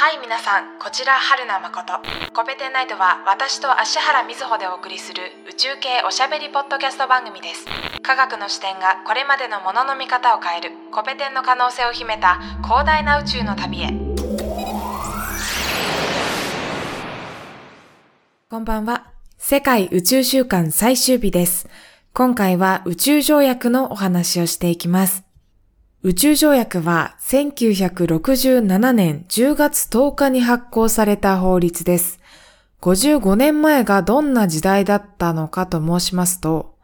はい皆さんこちら春名誠。コペテンナイトは私と芦原瑞穂でお送りする宇宙系おしゃべりポッドキャスト番組です。科学の視点がこれまでのものの見方を変える。コペテンの可能性を秘めた広大な宇宙の旅へ。こんばんは。世界宇宙週間最終日です。今回は宇宙条約のお話をしていきます。宇宙条約は1967年10月10日に発行された法律です。55年前がどんな時代だったのかと申しますと、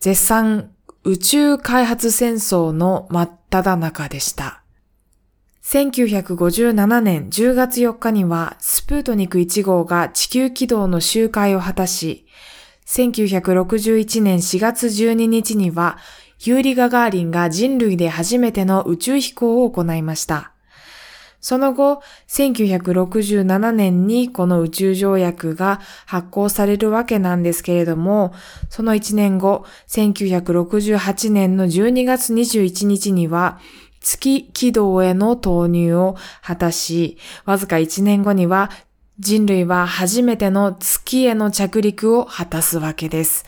絶賛宇宙開発戦争の真っ只中でした。1957年10月4日にはスプートニク1号が地球軌道の周回を果たし、1961年4月12日にはユーリ・ガガーリンが人類で初めての宇宙飛行を行いました。その後、1967年にこの宇宙条約が発行されるわけなんですけれども、その1年後、1968年の12月21日には、月軌道への投入を果たし、わずか1年後には人類は初めての月への着陸を果たすわけです。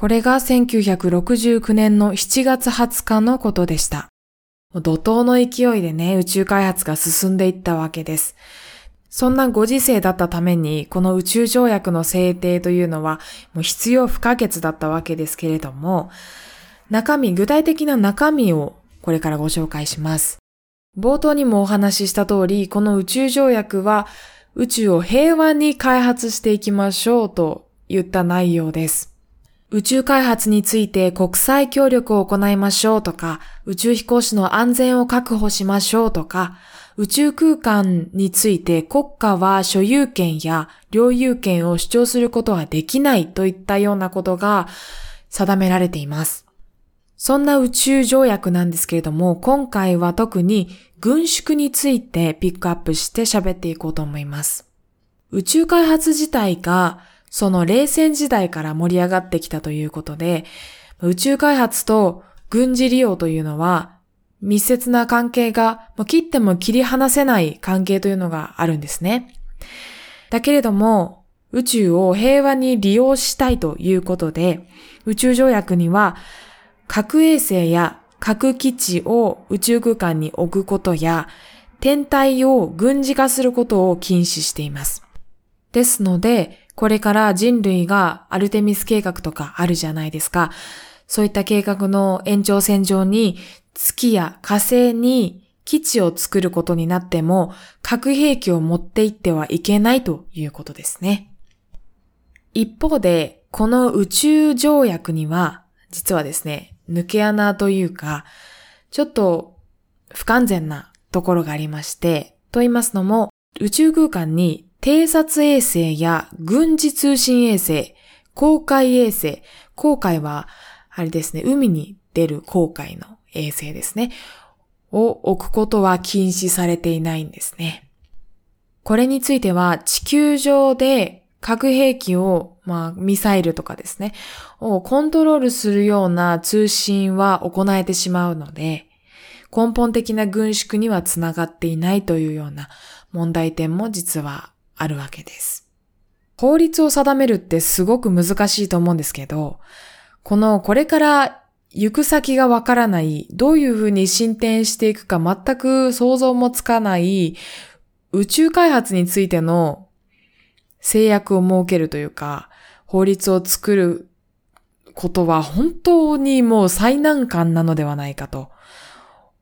これが1969年の7月20日のことでした。怒涛の勢いでね、宇宙開発が進んでいったわけです。そんなご時世だったために、この宇宙条約の制定というのは、もう必要不可欠だったわけですけれども、中身、具体的な中身をこれからご紹介します。冒頭にもお話しした通り、この宇宙条約は宇宙を平和に開発していきましょうと言った内容です。宇宙開発について国際協力を行いましょうとか、宇宙飛行士の安全を確保しましょうとか、宇宙空間について国家は所有権や領有権を主張することはできないといったようなことが定められています。そんな宇宙条約なんですけれども、今回は特に軍縮についてピックアップして喋っていこうと思います。宇宙開発自体がその冷戦時代から盛り上がってきたということで、宇宙開発と軍事利用というのは密接な関係が切っても切り離せない関係というのがあるんですね。だけれども、宇宙を平和に利用したいということで、宇宙条約には核衛星や核基地を宇宙空間に置くことや、天体を軍事化することを禁止しています。ですので、これから人類がアルテミス計画とかあるじゃないですか。そういった計画の延長線上に月や火星に基地を作ることになっても核兵器を持っていってはいけないということですね。一方で、この宇宙条約には実はですね、抜け穴というか、ちょっと不完全なところがありまして、と言いますのも、宇宙空間に偵察衛星や軍事通信衛星、公海衛星、公海は、あれですね、海に出る公海の衛星ですね、を置くことは禁止されていないんですね。これについては地球上で核兵器を、まあ、ミサイルとかですね、をコントロールするような通信は行えてしまうので、根本的な軍縮にはつながっていないというような問題点も実はあるわけです。法律を定めるってすごく難しいと思うんですけど、このこれから行く先がわからない、どういうふうに進展していくか全く想像もつかない宇宙開発についての制約を設けるというか、法律を作ることは本当にもう最難関なのではないかと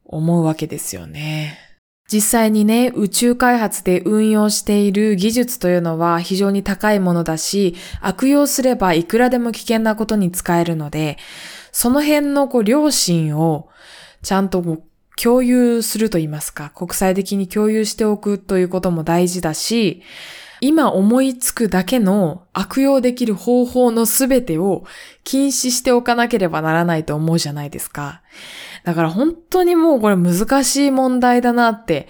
思うわけですよね。実際にね、宇宙開発で運用している技術というのは非常に高いものだし、悪用すればいくらでも危険なことに使えるので、その辺のこう良心をちゃんと共有すると言いますか、国際的に共有しておくということも大事だし、今思いつくだけの悪用できる方法のすべてを禁止しておかなければならないと思うじゃないですか。だから本当にもうこれ難しい問題だなって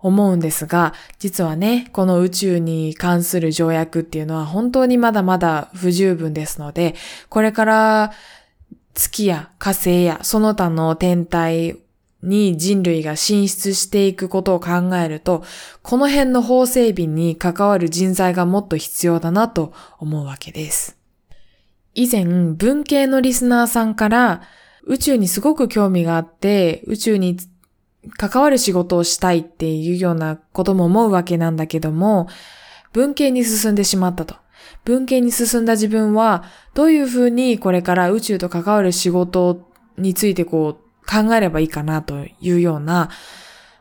思うんですが、実はね、この宇宙に関する条約っていうのは本当にまだまだ不十分ですので、これから月や火星やその他の天体に人類が進出していくことを考えると、この辺の法整備に関わる人材がもっと必要だなと思うわけです。以前、文系のリスナーさんから宇宙にすごく興味があって、宇宙に関わる仕事をしたいっていうようなことも思うわけなんだけども、文系に進んでしまったと。文系に進んだ自分は、どういうふうにこれから宇宙と関わる仕事についてこう考えればいいかなというような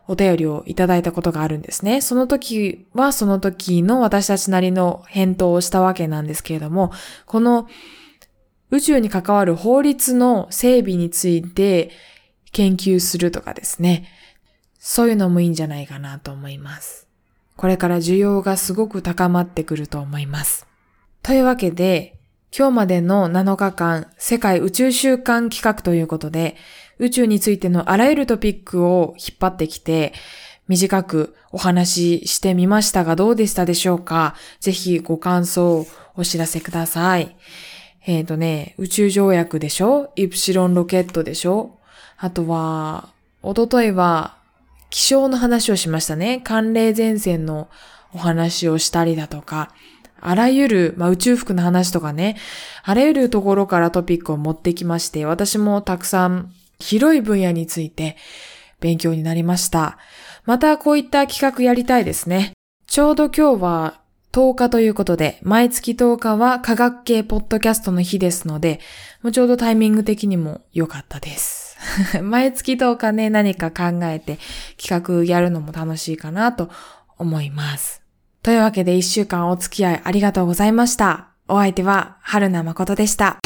お便りをいただいたことがあるんですね。その時はその時の私たちなりの返答をしたわけなんですけれども、この宇宙に関わる法律の整備について研究するとかですね。そういうのもいいんじゃないかなと思います。これから需要がすごく高まってくると思います。というわけで、今日までの7日間、世界宇宙週間企画ということで、宇宙についてのあらゆるトピックを引っ張ってきて、短くお話ししてみましたがどうでしたでしょうか？ぜひご感想をお知らせください。えっ、ー、とね、宇宙条約でしょ？イプシロンロケットでしょ？あとは、おとといは気象の話をしましたね。寒冷前線のお話をしたりだとか、あらゆる、まあ、宇宙服の話とかね、あらゆるところからトピックを持ってきまして、私もたくさん広い分野について勉強になりました。またこういった企画やりたいですね。ちょうど今日は10日ということで、毎月10日は科学系ポッドキャストの日ですので、もうちょうどタイミング的にも良かったです。毎月10日ね、何か考えて企画やるのも楽しいかなと思います。というわけで一週間お付き合いありがとうございました。お相手は春名誠でした。